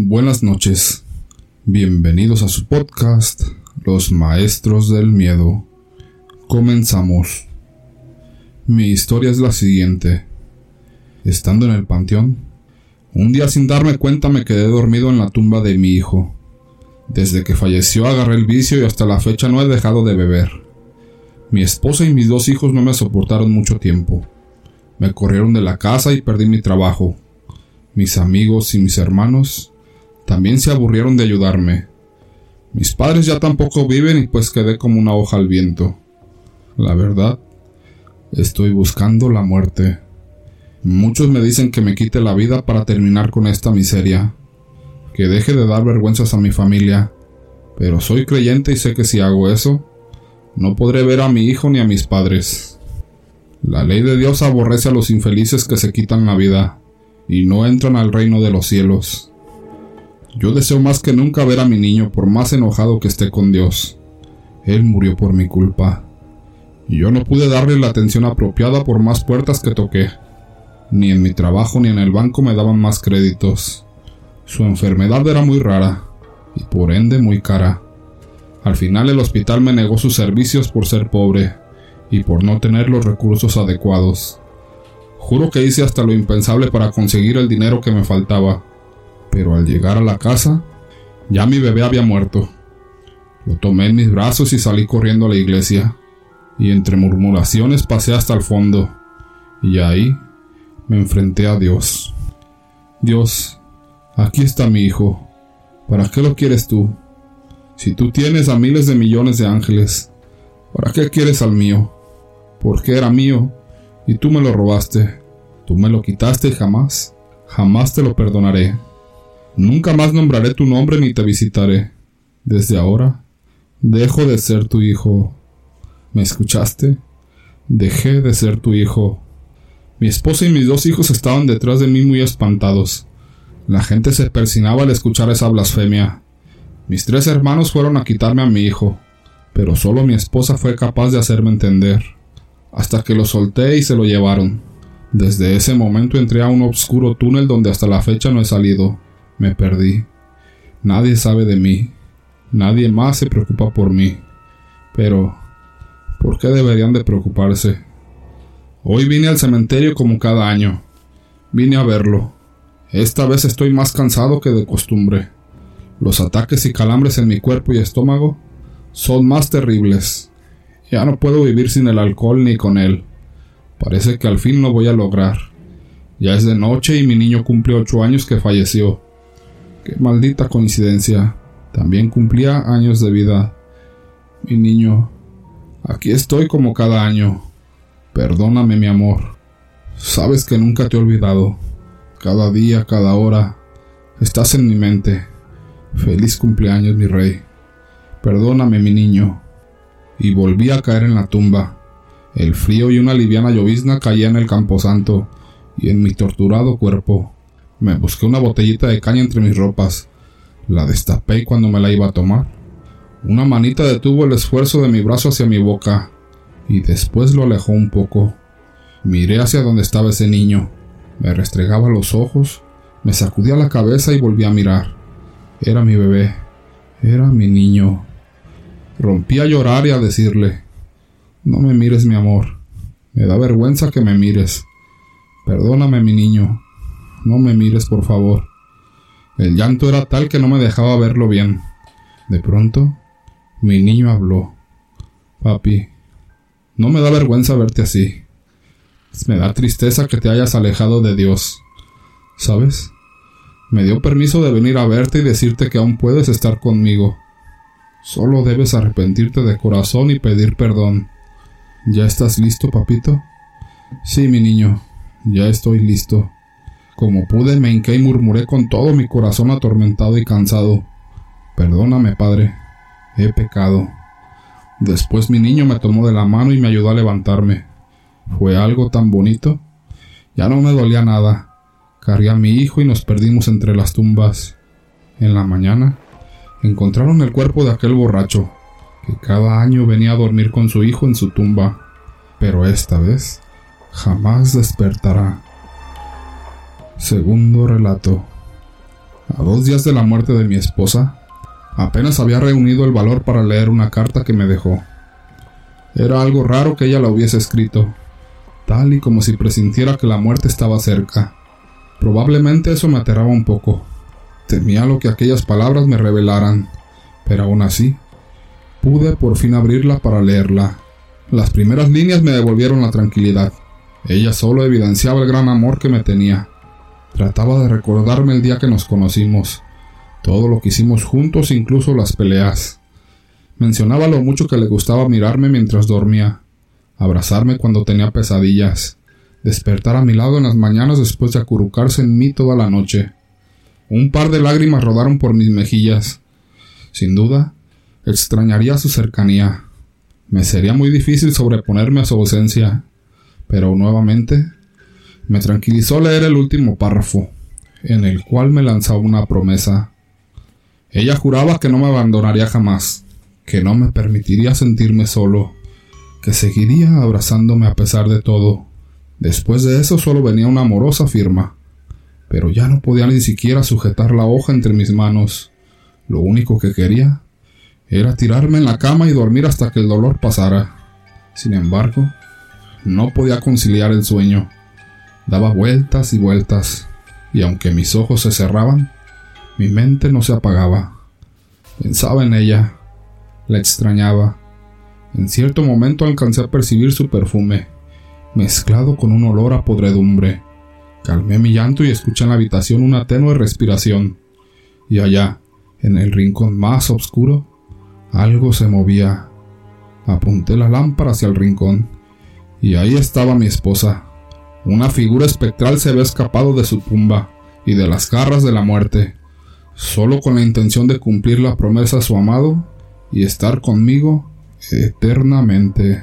Buenas noches. Bienvenidos a su podcast, Los Maestros del Miedo. Comenzamos. Mi historia es la siguiente. Estando en el panteón, un día sin darme cuenta me quedé dormido en la tumba de mi hijo. Desde que falleció agarré el vicio y hasta la fecha no he dejado de beber. Mi esposa y mis dos hijos no me soportaron mucho tiempo. Me corrieron de la casa y perdí mi trabajo. Mis amigos y mis hermanos también se aburrieron de ayudarme. Mis padres ya tampoco viven y pues quedé como una hoja al viento. La verdad, estoy buscando la muerte. Muchos me dicen que me quite la vida para terminar con esta miseria, que deje de dar vergüenzas a mi familia, pero soy creyente y sé que si hago eso, no podré ver a mi hijo ni a mis padres. La ley de Dios aborrece a los infelices que se quitan la vida y no entran al reino de los cielos. Yo deseo más que nunca ver a mi niño por más enojado que esté con Dios. Él murió por mi culpa. Y yo no pude darle la atención apropiada por más puertas que toqué. Ni en mi trabajo ni en el banco me daban más créditos. Su enfermedad era muy rara y por ende muy cara. Al final el hospital me negó sus servicios por ser pobre y por no tener los recursos adecuados. Juro que hice hasta lo impensable para conseguir el dinero que me faltaba pero al llegar a la casa, ya mi bebé había muerto. Lo tomé en mis brazos y salí corriendo a la iglesia, y entre murmuraciones pasé hasta el fondo, y ahí me enfrenté a Dios. Dios, aquí está mi hijo, ¿para qué lo quieres tú? Si tú tienes a miles de millones de ángeles, ¿para qué quieres al mío? Porque era mío, y tú me lo robaste, tú me lo quitaste y jamás, jamás te lo perdonaré. Nunca más nombraré tu nombre ni te visitaré. Desde ahora, dejo de ser tu hijo. ¿Me escuchaste? Dejé de ser tu hijo. Mi esposa y mis dos hijos estaban detrás de mí muy espantados. La gente se persinaba al escuchar esa blasfemia. Mis tres hermanos fueron a quitarme a mi hijo, pero solo mi esposa fue capaz de hacerme entender, hasta que lo solté y se lo llevaron. Desde ese momento entré a un oscuro túnel donde hasta la fecha no he salido. Me perdí. Nadie sabe de mí. Nadie más se preocupa por mí. Pero, ¿por qué deberían de preocuparse? Hoy vine al cementerio como cada año. Vine a verlo. Esta vez estoy más cansado que de costumbre. Los ataques y calambres en mi cuerpo y estómago son más terribles. Ya no puedo vivir sin el alcohol ni con él. Parece que al fin lo voy a lograr. Ya es de noche y mi niño cumple ocho años que falleció. Qué maldita coincidencia. También cumplía años de vida. Mi niño, aquí estoy como cada año. Perdóname, mi amor. Sabes que nunca te he olvidado. Cada día, cada hora, estás en mi mente. Feliz cumpleaños, mi rey. Perdóname, mi niño. Y volví a caer en la tumba. El frío y una liviana llovizna caía en el camposanto y en mi torturado cuerpo. Me busqué una botellita de caña entre mis ropas. La destapé cuando me la iba a tomar, una manita detuvo el esfuerzo de mi brazo hacia mi boca y después lo alejó un poco. Miré hacia donde estaba ese niño. Me restregaba los ojos, me sacudía la cabeza y volví a mirar. Era mi bebé. Era mi niño. Rompí a llorar y a decirle, No me mires, mi amor. Me da vergüenza que me mires. Perdóname, mi niño. No me mires, por favor. El llanto era tal que no me dejaba verlo bien. De pronto, mi niño habló. Papi, no me da vergüenza verte así. Me da tristeza que te hayas alejado de Dios. ¿Sabes? Me dio permiso de venir a verte y decirte que aún puedes estar conmigo. Solo debes arrepentirte de corazón y pedir perdón. ¿Ya estás listo, papito? Sí, mi niño, ya estoy listo. Como pude me hinqué y murmuré con todo mi corazón atormentado y cansado. Perdóname, padre, he pecado. Después mi niño me tomó de la mano y me ayudó a levantarme. Fue algo tan bonito. Ya no me dolía nada. Cargué a mi hijo y nos perdimos entre las tumbas. En la mañana encontraron el cuerpo de aquel borracho, que cada año venía a dormir con su hijo en su tumba, pero esta vez jamás despertará. Segundo relato. A dos días de la muerte de mi esposa, apenas había reunido el valor para leer una carta que me dejó. Era algo raro que ella la hubiese escrito, tal y como si presintiera que la muerte estaba cerca. Probablemente eso me aterraba un poco. Temía lo que aquellas palabras me revelaran, pero aún así, pude por fin abrirla para leerla. Las primeras líneas me devolvieron la tranquilidad. Ella solo evidenciaba el gran amor que me tenía. Trataba de recordarme el día que nos conocimos, todo lo que hicimos juntos, incluso las peleas. Mencionaba lo mucho que le gustaba mirarme mientras dormía, abrazarme cuando tenía pesadillas, despertar a mi lado en las mañanas después de acurrucarse en mí toda la noche. Un par de lágrimas rodaron por mis mejillas. Sin duda, extrañaría su cercanía. Me sería muy difícil sobreponerme a su ausencia, pero nuevamente me tranquilizó leer el último párrafo, en el cual me lanzaba una promesa. Ella juraba que no me abandonaría jamás, que no me permitiría sentirme solo, que seguiría abrazándome a pesar de todo. Después de eso solo venía una amorosa firma, pero ya no podía ni siquiera sujetar la hoja entre mis manos. Lo único que quería era tirarme en la cama y dormir hasta que el dolor pasara. Sin embargo, no podía conciliar el sueño. Daba vueltas y vueltas, y aunque mis ojos se cerraban, mi mente no se apagaba. Pensaba en ella, la extrañaba. En cierto momento alcancé a percibir su perfume, mezclado con un olor a podredumbre. Calmé mi llanto y escuché en la habitación una tenue respiración. Y allá, en el rincón más oscuro, algo se movía. Apunté la lámpara hacia el rincón, y ahí estaba mi esposa. Una figura espectral se había escapado de su tumba y de las garras de la muerte, solo con la intención de cumplir la promesa a su amado y estar conmigo eternamente.